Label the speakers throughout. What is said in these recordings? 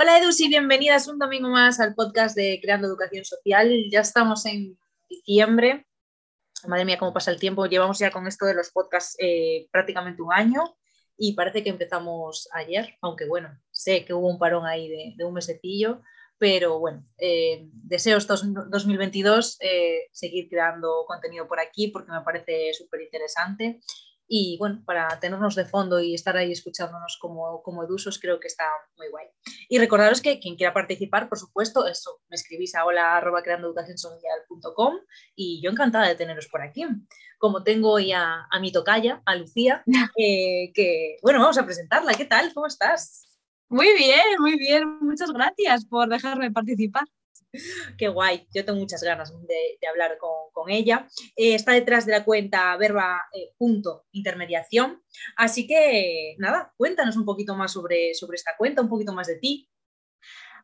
Speaker 1: Hola Edus y bienvenidas un domingo más al podcast de Creando Educación Social. Ya estamos en diciembre. Madre mía, cómo pasa el tiempo. Llevamos ya con esto de los podcasts eh, prácticamente un año y parece que empezamos ayer, aunque bueno, sé que hubo un parón ahí de, un mesecillo, pero bueno, eh, deseo estos 2022 eh, seguir creando contenido por aquí porque me parece súper interesante y bueno, para tenernos de fondo y estar ahí escuchándonos como, como edusos, creo que está muy guay. Y recordaros que quien quiera participar, por supuesto, eso, me escribís a hola arroba y yo encantada de teneros por aquí. Como tengo hoy a, a mi tocaya, a Lucía, eh, que bueno, vamos a presentarla. ¿Qué tal? ¿Cómo estás?
Speaker 2: Muy bien, muy bien. Muchas gracias por dejarme participar.
Speaker 1: Qué guay, yo tengo muchas ganas de, hablar con, ella. Eh, está detrás de la cuenta verba eh, intermediación. Así que nada, cuéntanos un poquito más sobre, sobre esta cuenta, un poquito más de ti.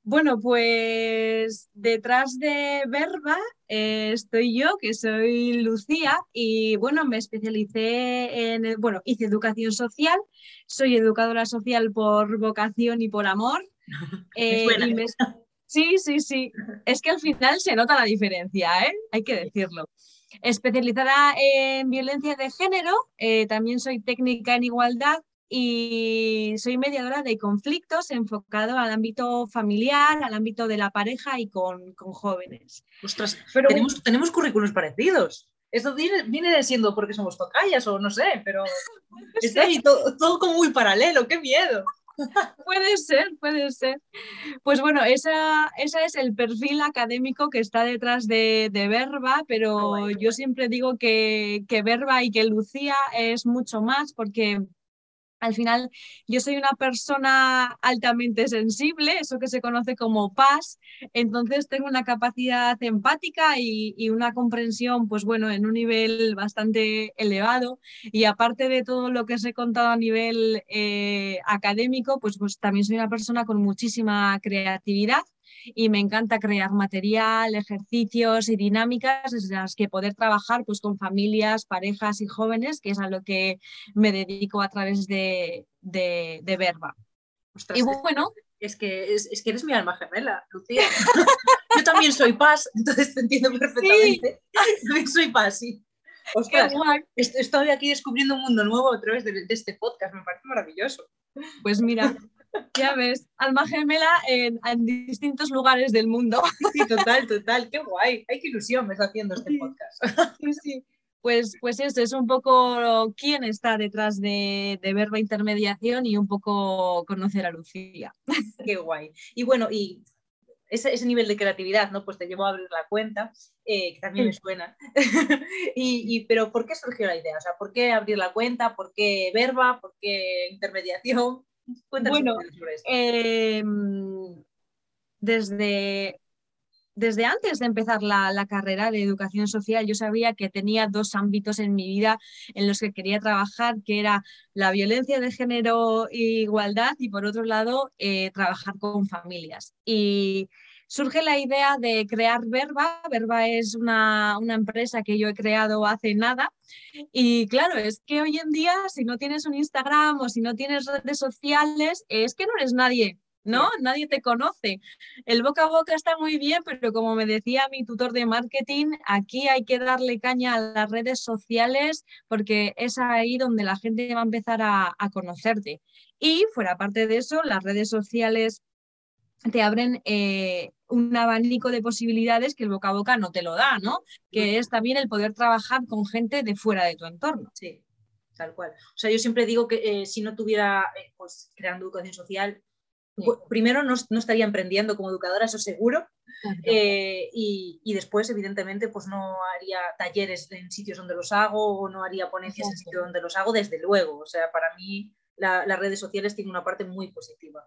Speaker 2: Bueno, pues detrás de Verba eh, estoy yo, que soy Lucía, y bueno, me especialicé en, bueno, hice educación social, soy educadora social por vocación y por amor.
Speaker 1: y me,
Speaker 2: Sí, sí, sí. Es que al final se nota la diferencia, ¿eh? Hay que decirlo. Especializada en violencia de género, eh, también soy técnica en igualdad y soy mediadora de conflictos enfocado al ámbito familiar, al ámbito de la pareja y con, jóvenes.
Speaker 1: Ostras, pero tenemos, tenemos currículos parecidos. Esto viene, siendo porque somos tocayas o no sé, pero está ahí todo, todo como muy paralelo, qué miedo.
Speaker 2: Puede ser, puede ser. Pues bueno, esa, ese es el perfil académico que está detrás de, de Verba, pero yo siempre digo que, que Verba y que Lucía es mucho más porque al final, yo soy una persona altamente sensible, eso que se conoce como paz, entonces tengo una capacidad empática y, una comprensión, pues bueno, en un nivel bastante elevado. Y aparte de todo lo que os he contado a nivel eh, académico, pues, pues también soy una persona con muchísima creatividad y me encanta crear material, ejercicios y dinámicas en las que poder trabajar pues, con familias, parejas y jóvenes, que es a lo que me dedico a través de, de, Verba.
Speaker 1: y bueno, es que, es, que eres mi alma gemela, Lucía. Yo también soy paz, entonces te entiendo perfectamente. También soy paz, sí. Ostras, estoy aquí descubriendo un mundo nuevo a través de, de, este podcast, me parece maravilloso.
Speaker 2: Pues mira, ya ves, alma gemela en, distintos lugares del mundo.
Speaker 1: Sí, total, total, qué guay. Ay, qué ilusión me está haciendo este podcast.
Speaker 2: Sí, sí. Pues, pues eso es un poco quién está detrás de, de Verba Intermediación y un poco conocer a Lucía.
Speaker 1: Qué guay. Y bueno, y ese, ese, nivel de creatividad, ¿no? Pues te llevó a abrir la cuenta, eh, que también me suena. y, y, pero ¿por qué surgió la idea? O sea, ¿por qué abrir la cuenta? ¿Por qué verba? ¿Por qué intermediación?
Speaker 2: Bueno, em, desde, desde antes de empezar la, carrera de educación social, yo sabía que tenía dos ámbitos en mi vida en los que quería trabajar, que era la violencia de género e igualdad y por otro lado, eh, trabajar con familias. Y surge la idea de crear Verba. Verba es una, empresa que yo he creado hace nada. Y claro, es que hoy en día, si no tienes un Instagram o si no tienes redes sociales, es que no eres nadie. ¿no? Nadie te conoce. El boca a boca está muy bien, pero como me decía mi tutor de marketing, aquí hay que darle caña a las redes sociales porque es ahí donde la gente va a empezar a, a conocerte. Y fuera parte de eso, las redes sociales te abren eh, un abanico de posibilidades que el boca a boca no te lo da, ¿no? Que es también el poder trabajar con gente de fuera de tu entorno.
Speaker 1: Sí, tal cual. O sea, yo siempre digo que eh, si no tuviera, eh, pues, creando educación social, primero no, estaría emprendiendo como educadora, eso seguro, y, después, evidentemente, pues no haría talleres en sitios donde los hago, o no haría ponencias en sitios donde los hago, desde luego. O sea, para mí las redes sociales tienen una parte muy positiva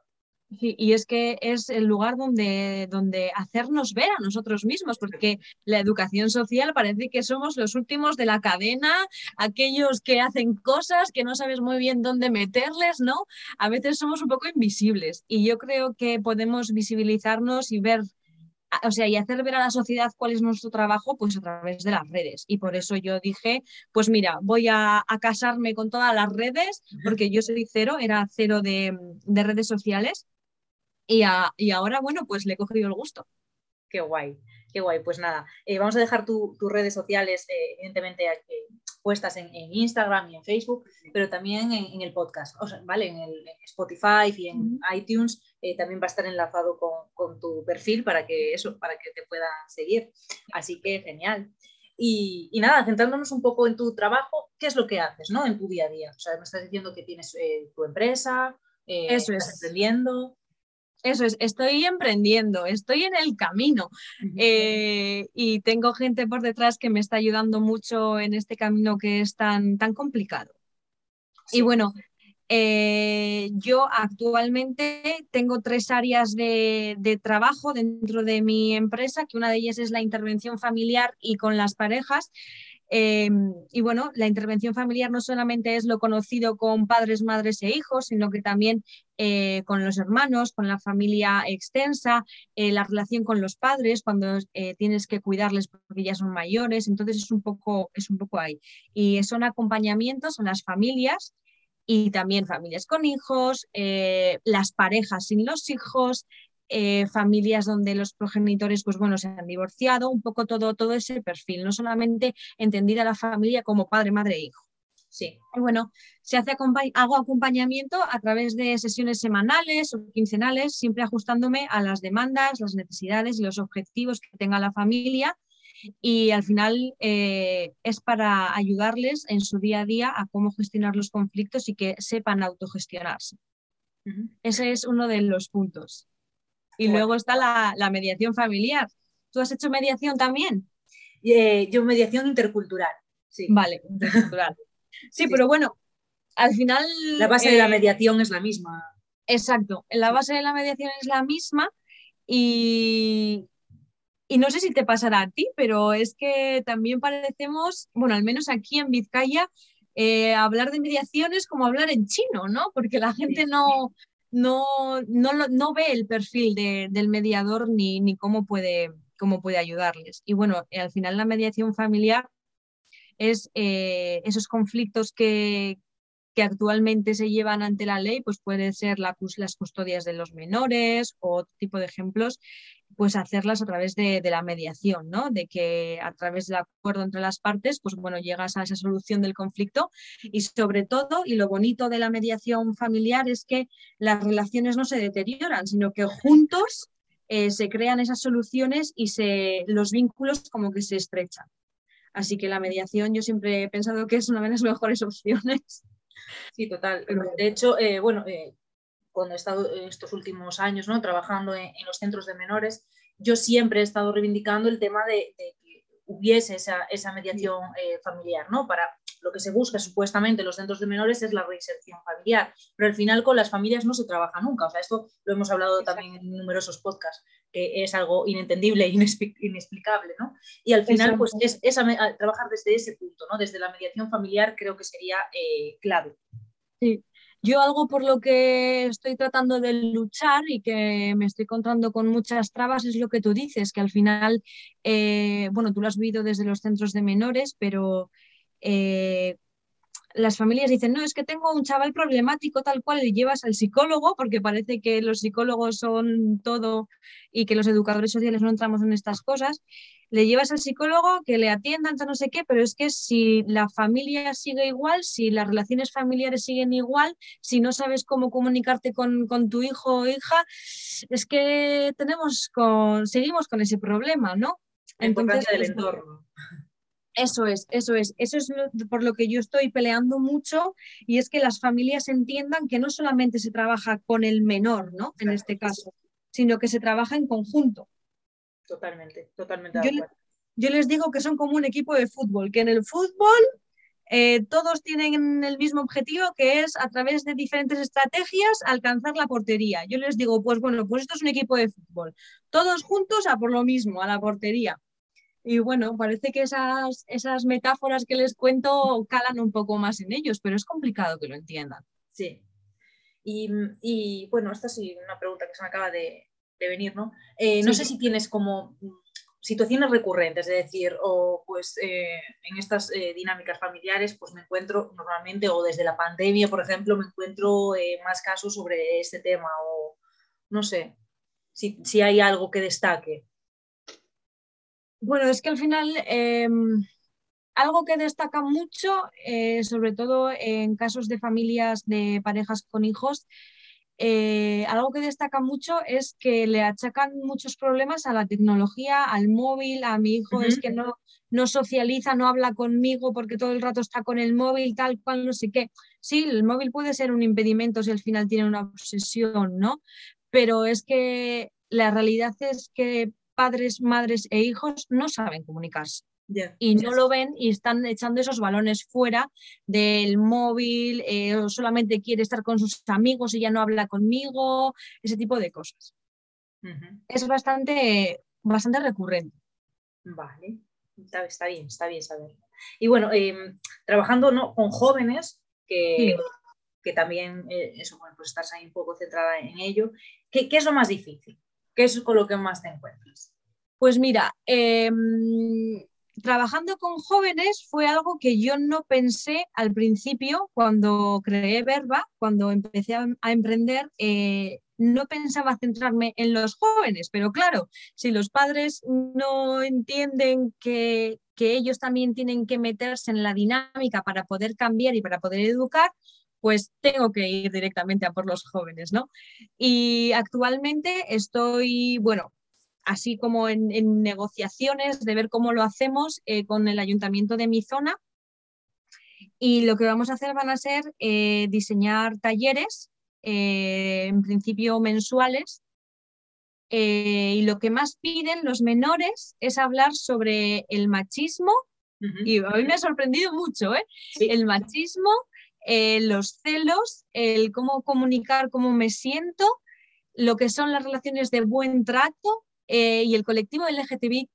Speaker 2: y es que es el lugar donde, donde hacernos ver a nosotros mismos, porque la educación social parece que somos los últimos de la cadena, aquellos que hacen cosas que no sabes muy bien dónde meterles, ¿no? A veces somos un poco invisibles y yo creo que podemos visibilizarnos y ver o sea, y hacer ver a la sociedad cuál es nuestro trabajo, pues a través de las redes. Y por eso yo dije, pues mira, voy a, casarme con todas las redes, porque yo soy cero, era cero de, de redes sociales Y, y ahora, bueno, pues le he cogido el gusto.
Speaker 1: Qué guay, qué guay. Pues nada, eh, vamos a dejar tus redes sociales, eh, evidentemente, puestas en, Instagram y en Facebook, pero también en, el podcast, ¿vale? En, el, Spotify y en iTunes eh, también va a estar enlazado con, tu perfil para que eso, para que te puedan seguir. Así que genial. Y, nada, centrándonos un poco en tu trabajo, ¿qué es lo que haces, ¿no? En tu día a día. O sea, me estás diciendo que tienes tu empresa,
Speaker 2: eso estás
Speaker 1: es. emprendiendo.
Speaker 2: Eso es, estoy emprendiendo, estoy en el camino eh, y tengo gente por detrás que me está ayudando mucho en este camino que es tan, tan complicado. Y bueno, eh, yo actualmente tengo tres áreas de, de, trabajo dentro de mi empresa, que una de ellas es la intervención familiar y con las parejas. Em, y bueno, la intervención familiar no solamente es lo conocido con padres, madres e hijos, sino que también eh, con los hermanos, con la familia extensa, eh, la relación con los padres cuando eh, tienes que cuidarles porque ya son mayores. Entonces es un poco, es un poco ahí. Y son acompañamientos a las familias y también familias con hijos, las parejas sin los hijos, eh, familias donde los progenitores pues bueno, se han divorciado, un poco todo, todo ese perfil, no solamente entendida la familia como padre, madre e hijo.
Speaker 1: Sí.
Speaker 2: Y bueno, se hace hago acompañamiento a través de sesiones semanales o quincenales, siempre ajustándome a las demandas, las necesidades y los objetivos que tenga la familia. Y al final eh, es para ayudarles en su día a día a cómo gestionar los conflictos y que sepan autogestionarse. Ese es uno de los puntos. Y luego está la, mediación familiar. ¿Tú has hecho mediación también?
Speaker 1: Eh, yo mediación intercultural. Sí.
Speaker 2: Vale, intercultural. Sí, pero bueno, al final...
Speaker 1: La base de la eh, mediación es la misma.
Speaker 2: Exacto, la base de la mediación es la misma y, y no sé si te pasará a ti, pero es que también parecemos, bueno, al menos aquí en Vizcaya, eh, hablar de mediación es como hablar en chino, ¿no? Porque la gente no, no, no, no ve el perfil del mediador ni, ni cómo, puede, cómo puede ayudarles. Y bueno, eh, al final la mediación familiar es eh, esos conflictos que, que actualmente se llevan ante la ley, pues puede ser la, las custodias de los menores o otro tipo de ejemplos pues hacerlas a través de, la mediación, ¿no? De que a través del acuerdo entre las partes, pues bueno, llegas a esa solución del conflicto y sobre todo, y lo bonito de la mediación familiar es que las relaciones no se deterioran, sino que juntos eh, se crean esas soluciones y se, los vínculos como que se estrechan. Así que la mediación yo siempre he pensado que es una de las mejores opciones.
Speaker 1: Sí, total. De hecho, eh, bueno, eh, cuando he estado estos últimos años ¿no? trabajando en, los centros de menores, yo siempre he estado reivindicando el tema de, que hubiese esa, esa mediación eh, familiar, ¿no? Para lo que se busca supuestamente en los centros de menores es la reinserción familiar, pero al final con las familias no se trabaja nunca. O sea, esto lo hemos hablado también en numerosos podcasts, que es algo inentendible e inexplicable, ¿no? Y al final, pues es, trabajar desde ese punto, ¿no? Desde la mediación familiar creo que sería eh, clave.
Speaker 2: Sí, yo algo por lo que estoy tratando de luchar y que me estoy encontrando con muchas trabas es lo que tú dices, que al final, eh, bueno, tú lo has vivido desde los centros de menores, pero eh, las familias dicen, no, es que tengo un chaval problemático tal cual, le llevas al psicólogo, porque parece que los psicólogos son todo y que los educadores sociales no entramos en estas cosas le llevas al psicólogo, que le atiendan, no sé qué, pero es que si la familia sigue igual, si las relaciones familiares siguen igual, si no sabes cómo comunicarte con, tu hijo o hija, es que tenemos con, seguimos con ese problema, ¿no?
Speaker 1: Entonces, del entorno.
Speaker 2: Eso es, eso es, eso es por lo que yo estoy peleando mucho y es que las familias entiendan que no solamente se trabaja con el menor, ¿no? En este caso, sino que se trabaja en conjunto.
Speaker 1: Totalmente, totalmente.
Speaker 2: Yo, les digo que son como un equipo de fútbol, que en el fútbol eh, todos tienen el mismo objetivo, que es a través de diferentes estrategias alcanzar la portería. Yo les digo, pues bueno, pues esto es un equipo de fútbol, todos juntos a por lo mismo, a la portería. Y bueno, parece que esas, esas metáforas que les cuento calan un poco más en ellos, pero es complicado que lo entiendan.
Speaker 1: Sí. Y, y bueno, esta sí una pregunta que se me acaba de, de venir, ¿no? Eh, no sé si tienes como mm, situaciones recurrentes, es decir, o pues eh, en estas eh, dinámicas familiares, pues me encuentro normalmente, o desde la pandemia, por ejemplo, me encuentro más casos sobre este tema, o, No sé si, si hay algo que destaque.
Speaker 2: Bueno, es que al final em, algo que destaca mucho, sobre todo en casos de familias de parejas con hijos, eh, algo que destaca mucho es que le achacan muchos problemas a la tecnología, al móvil, a mi hijo es que no, no socializa, no habla conmigo porque todo el rato está con el móvil, tal cual, no sé qué. Sí, el móvil puede ser un impedimento si al final tiene una obsesión, ¿no? Pero es que la realidad es que padres, madres e hijos no saben comunicarse y no lo ven y están echando esos balones fuera del móvil, eh, o solamente quiere estar con sus amigos y ya no habla conmigo, ese tipo de cosas. Es bastante, bastante recurrente.
Speaker 1: Vale, está, bien, está bien saberlo. Y bueno, em, trabajando ¿no? con jóvenes que, que también, eh, eso, bueno, pues estás ahí un poco centrada en ello, ¿qué, ¿qué, es lo más difícil? ¿Qué es con lo que más te encuentras?
Speaker 2: Pues mira, eh, trabajando con jóvenes fue algo que yo no pensé al principio cuando creé Verba, cuando empecé a, emprender. Eh, no pensaba centrarme en los jóvenes, pero claro, si los padres no entienden que, que ellos también tienen que meterse en la dinámica para poder cambiar y para poder educar, pues tengo que ir directamente a por los jóvenes, ¿no? Y actualmente estoy, bueno, así como en, negociaciones de ver cómo lo hacemos eh, con el ayuntamiento de mi zona. Y lo que vamos a hacer van a ser eh, diseñar talleres, eh, en principio mensuales, y lo que más piden los menores es hablar sobre el machismo, y a mí me ha sorprendido mucho, el machismo, los celos, el cómo comunicar cómo me siento, lo que son las relaciones de buen trato eh, y el colectivo LGTBIQ.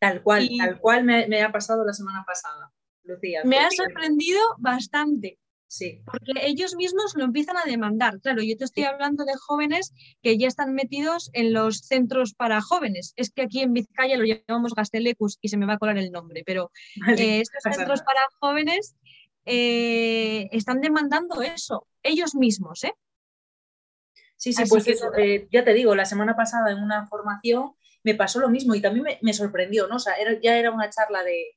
Speaker 1: Tal cual, tal cual me, ha pasado la semana pasada, Lucía.
Speaker 2: Me ha sorprendido bastante.
Speaker 1: Sí.
Speaker 2: Porque ellos mismos lo empiezan a demandar. Claro, yo te estoy hablando de jóvenes que ya están metidos en los centros para jóvenes. Es que aquí en Vizcaya lo llamamos Gastelecus y se me va a colar el nombre, pero eh, estos centros para jóvenes eh, están demandando eso, ellos mismos, ¿eh?
Speaker 1: Sí, sí, pues eso, eh, ya te digo, la semana pasada en una formación me pasó lo mismo y también me, sorprendió, ¿no? O sea, ya era una charla de,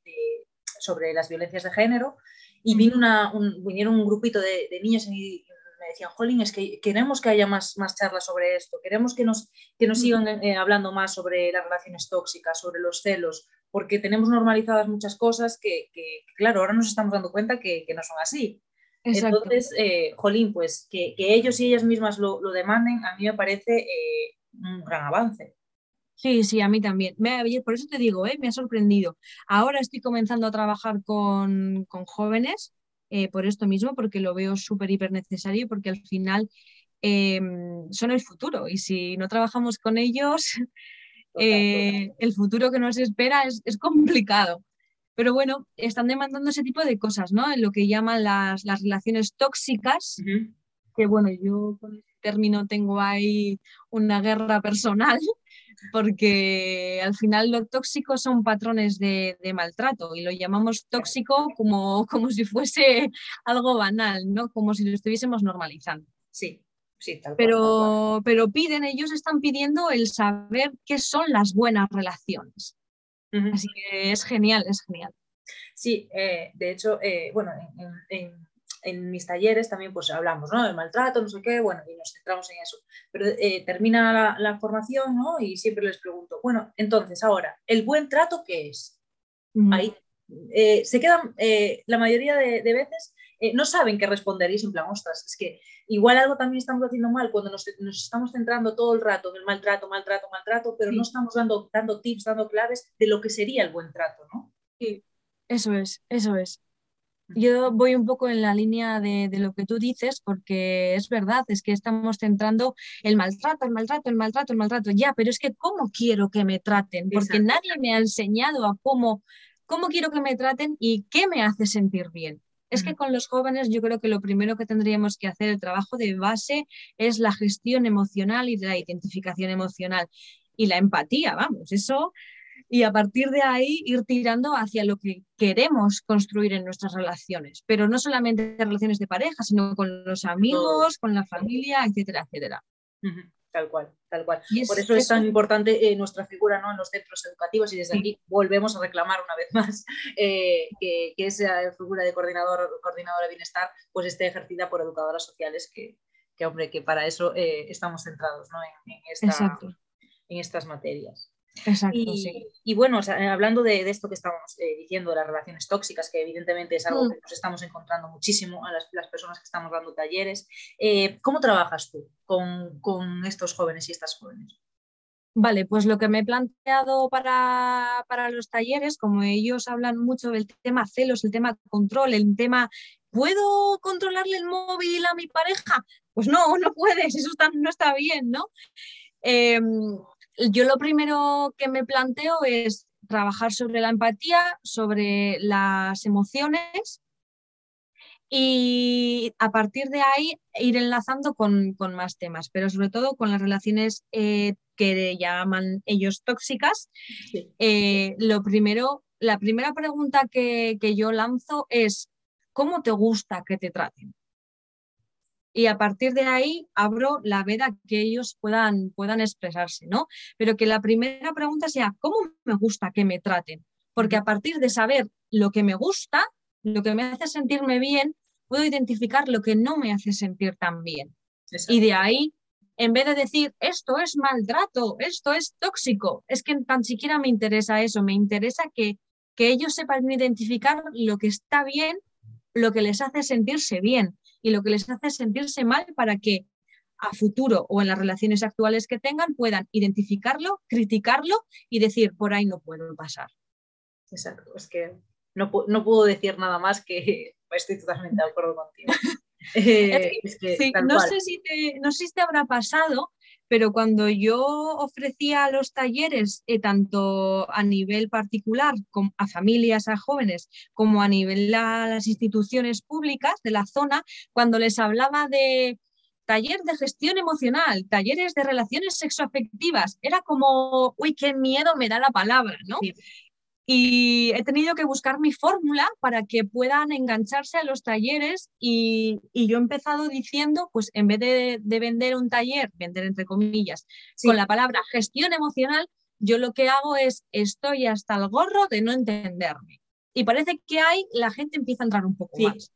Speaker 1: sobre las violencias de género y vino una, un, vinieron un grupito de, niños y me decían, Jolín, es que queremos que haya más, más charlas sobre esto, queremos que nos, que nos sigan eh, hablando más sobre las relaciones tóxicas, sobre los celos, porque tenemos normalizadas muchas cosas que, claro, ahora nos estamos dando cuenta que, que no son así. Entonces, eh, Jolín, pues que, ellos y ellas mismas lo, demanden, a mí me parece eh, un gran avance.
Speaker 2: Sí, sí, a mí también. Me, por eso te digo, eh, me ha sorprendido. Ahora estoy comenzando a trabajar con, jóvenes por esto mismo, porque lo veo súper, hiper necesario, porque al final em, son el futuro y si no trabajamos con ellos, el futuro que nos espera es, es complicado. Pero bueno, están demandando ese tipo de cosas, ¿no? En lo que llaman las, relaciones tóxicas, que bueno, yo con ese término tengo ahí una guerra personal, porque al final lo tóxico son patrones de, maltrato y lo llamamos tóxico como, como si fuese algo banal, ¿no? Como si lo estuviésemos normalizando.
Speaker 1: Sí, Sí, tal
Speaker 2: pero, pero piden, ellos están pidiendo el saber qué son las buenas relaciones. Así que es genial, es genial.
Speaker 1: Sí, eh, de hecho, eh, bueno, en, mis talleres también pues hablamos, ¿no? Del maltrato, no sé qué, bueno, y nos centramos en eso. Pero eh, termina la, formación, ¿no? Y siempre les pregunto, bueno, entonces ahora, ¿el buen trato qué es? Ahí se quedan, la mayoría de, veces no saben qué responder y es en plan, ostras, es que igual algo también estamos haciendo mal cuando nos, estamos centrando todo el rato en el maltrato, maltrato, maltrato, pero no estamos dando, dando tips, dando claves de lo que sería el buen trato, ¿no?
Speaker 2: Sí, eso es, eso es. Yo voy un poco en la línea de, lo que tú dices, porque es verdad, es que estamos centrando el maltrato, el maltrato, el maltrato, el maltrato, ya, pero es que ¿cómo quiero que me traten? Porque nadie me ha enseñado a cómo, cómo quiero que me traten y qué me hace sentir bien. Es que con los jóvenes yo creo que lo primero que tendríamos que hacer, el trabajo de base, es la gestión emocional y la identificación emocional y la empatía, vamos, eso. Y a partir de ahí ir tirando hacia lo que queremos construir en nuestras relaciones, pero no solamente relaciones de pareja, sino con los amigos, con la familia, etcétera, etcétera.
Speaker 1: Tal cual, tal cual. Por eso es tan importante eh, nuestra figura ¿no? en los centros educativos y desde aquí volvemos a reclamar una vez más eh, que, que, esa figura de coordinador coordinadora de bienestar pues esté ejercida por educadoras sociales que, que hombre, que para eso eh, estamos centrados ¿no? en, en, en estas materias.
Speaker 2: Exacto,
Speaker 1: y,
Speaker 2: sí.
Speaker 1: y bueno, hablando de, de, esto que estamos eh, diciendo, de las relaciones tóxicas, que evidentemente es algo mm. que nos estamos encontrando muchísimo a las, las personas que estamos dando talleres, eh, ¿cómo trabajas tú con, con, estos jóvenes y estas jóvenes?
Speaker 2: Vale, pues lo que me he planteado para, para, los talleres, como ellos hablan mucho del tema celos, el tema control, el tema, ¿puedo controlarle el móvil a mi pareja? Pues no, no puedes, eso está, no está bien, ¿no? Eh, yo lo primero que me planteo es trabajar sobre la empatía, sobre las emociones y a partir de ahí ir enlazando con, con más temas, pero sobre todo con las relaciones eh, que llaman ellos tóxicas. Sí. Eh, lo primero, la primera pregunta que, que yo lanzo es, ¿cómo te gusta que te traten? Y a partir de ahí abro la veda que ellos puedan, puedan expresarse, ¿no? Pero que la primera pregunta sea, ¿cómo me gusta que me traten? Porque a partir de saber lo que me gusta, lo que me hace sentirme bien, puedo identificar lo que no me hace sentir tan bien. Exacto. Y de ahí, en vez de decir, esto es maltrato, esto es tóxico, es que tan siquiera me interesa eso, me interesa que, que ellos sepan identificar lo que está bien, lo que les hace sentirse bien y lo que les hace sentirse mal para que a futuro o en las relaciones actuales que tengan puedan identificarlo, criticarlo y decir, por ahí no puedo pasar.
Speaker 1: Exacto, es que no, no puedo decir nada más que estoy totalmente de acuerdo contigo.
Speaker 2: eh, es que, sí, no, sé si te, no sé si te habrá pasado, pero cuando yo ofrecía los talleres, eh, tanto a nivel particular, como a familias, a jóvenes, como a nivel a las instituciones públicas de la zona, cuando les hablaba de taller de gestión emocional, talleres de relaciones sexoafectivas, era como, uy, qué miedo me da la palabra, ¿no? Sí. Y he tenido que buscar mi fórmula para que puedan engancharse a los talleres y, y, yo he empezado diciendo, pues en vez de, de vender un taller, vender entre comillas, sí. con la palabra gestión emocional, yo lo que hago es estoy hasta el gorro de no entenderme. Y parece que hay, la gente empieza a entrar un poco
Speaker 1: sí.
Speaker 2: más.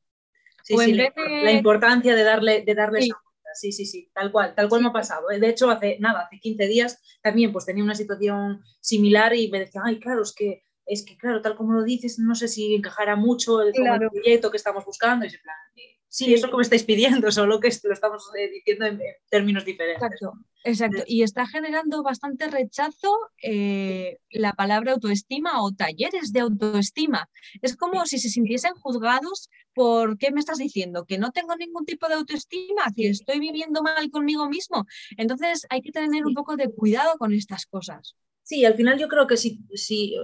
Speaker 1: Sí, sí, la, de... la, importancia de darle, de darle sí. esa sí, sí, sí, tal cual, tal cual me ha pasado. De hecho, hace nada, hace 15 días también pues tenía una situación similar y me decían, ay, claro, es que es que, claro, tal como lo dices, no sé si encajará mucho el, claro. proyecto que estamos buscando. Y plan, eh, sí, sí, eso que me estáis pidiendo, solo que lo estamos eh, diciendo en, en, términos diferentes.
Speaker 2: Exacto, exacto. Y está generando bastante rechazo eh, la palabra autoestima o talleres de autoestima. Es como si se sintiesen juzgados por qué me estás diciendo, que no tengo ningún tipo de autoestima, que estoy viviendo mal conmigo mismo. Entonces hay que tener un poco de cuidado con estas cosas.
Speaker 1: Sí, al final yo creo que si, si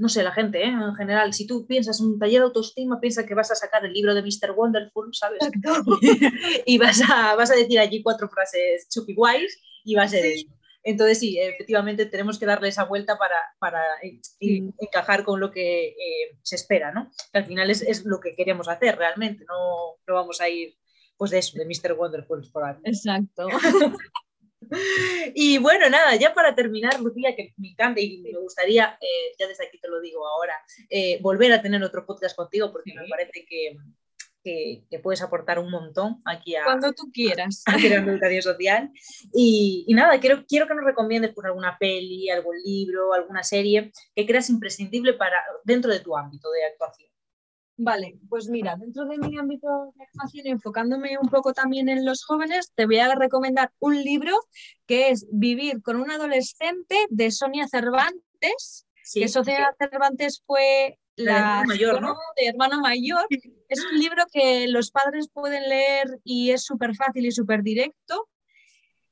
Speaker 1: no sé, la gente, ¿eh? en general, si tú piensas un taller de autoestima, piensa que vas a sacar el libro de Mr. Wonderful, ¿sabes? y vas a, vas a decir allí cuatro frases chupi guays y va a ser sí. eso. Entonces, sí, efectivamente tenemos que darle esa vuelta para, para sí. encajar con lo que eh, se espera, ¿no? Que al final es, es, lo que queremos hacer realmente, no, no vamos a ir pues de eso, de Mr. Wonderful por ahí.
Speaker 2: Exacto.
Speaker 1: Y bueno, nada, ya para terminar, Lucía, que me encanta y me gustaría, eh, ya desde aquí te lo digo ahora, eh, volver a tener otro podcast contigo porque sí. me parece que, que, que, puedes aportar un montón aquí a...
Speaker 2: Cuando tú quieras.
Speaker 1: A Creando Educación Social. Y, y, nada, quiero, quiero que nos recomiendes por alguna peli, algún libro, alguna serie que creas imprescindible para, dentro de tu ámbito de actuación.
Speaker 2: Vale, pues mira, dentro de mi ámbito de actuación, enfocándome un poco también en los jóvenes, te voy a recomendar un libro que es Vivir con un adolescente de Sonia Cervantes, sí, que Sonia. Cervantes fue la
Speaker 1: mayor, ¿no?
Speaker 2: de hermana mayor. Es un libro que los padres pueden leer y es súper fácil y súper directo.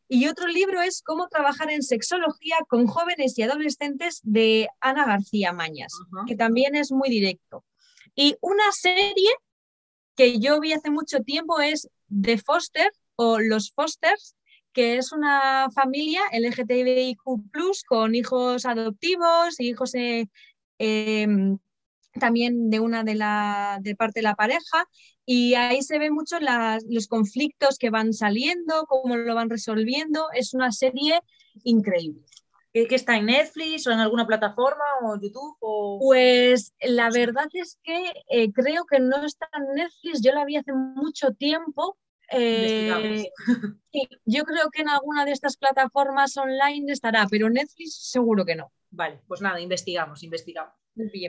Speaker 2: Y otro libro es Cómo trabajar en sexología con jóvenes y adolescentes de Ana García Mañas, uh -huh. que también es muy directo. Y una serie que yo vi hace mucho tiempo es The Foster o Los Fosters, que es una familia LGTBIQ con hijos adoptivos y hijos eh, eh, también de una de la de parte de la pareja y ahí se ven mucho los conflictos que van saliendo, cómo lo van resolviendo. Es una serie increíble.
Speaker 1: ¿Que, está en Netflix o en alguna plataforma o YouTube? O...
Speaker 2: Pues la verdad es que eh, creo que no está en Netflix. Yo la vi hace mucho tiempo. Eh, yo creo que en alguna de estas plataformas online estará, pero Netflix seguro que no.
Speaker 1: Vale, pues nada, investigamos, investigamos.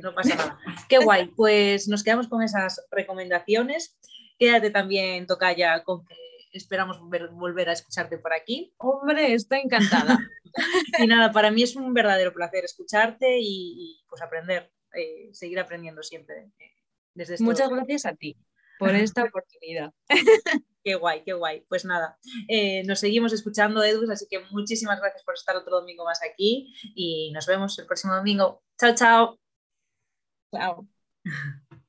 Speaker 1: No pasa nada. Qué guay. Pues nos quedamos con esas recomendaciones. Quédate también, Tocaya, con que esperamos volver, a escucharte por aquí.
Speaker 2: Hombre, estoy encantada.
Speaker 1: y nada, para mí es un verdadero placer escucharte y, pues aprender, eh, seguir aprendiendo siempre. Eh, desde
Speaker 2: Muchas gracias a ti por esta oportunidad.
Speaker 1: Qué guay, qué guay. Pues nada, eh, nos seguimos escuchando, Edu, así que muchísimas gracias por estar otro domingo más aquí y nos vemos el próximo domingo. Chao, chao.
Speaker 2: Chao.